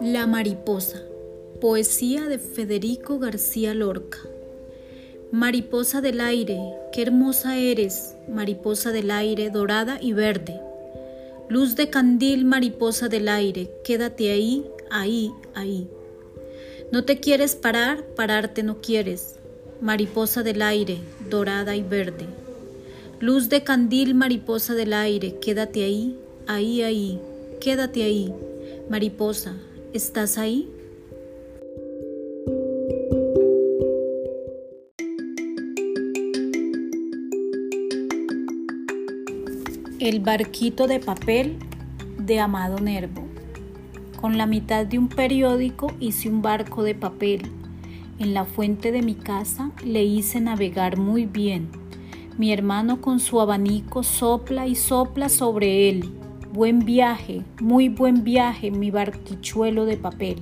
La mariposa. Poesía de Federico García Lorca. Mariposa del aire, qué hermosa eres, mariposa del aire, dorada y verde. Luz de candil, mariposa del aire, quédate ahí, ahí, ahí. No te quieres parar, pararte no quieres, mariposa del aire, dorada y verde. Luz de candil, mariposa del aire, quédate ahí, ahí, ahí, quédate ahí, mariposa, ¿Estás ahí? El barquito de papel de Amado Nervo. Con la mitad de un periódico hice un barco de papel. En la fuente de mi casa le hice navegar muy bien. Mi hermano con su abanico sopla y sopla sobre él Buen viaje, muy buen viaje, mi barquichuelo de papel.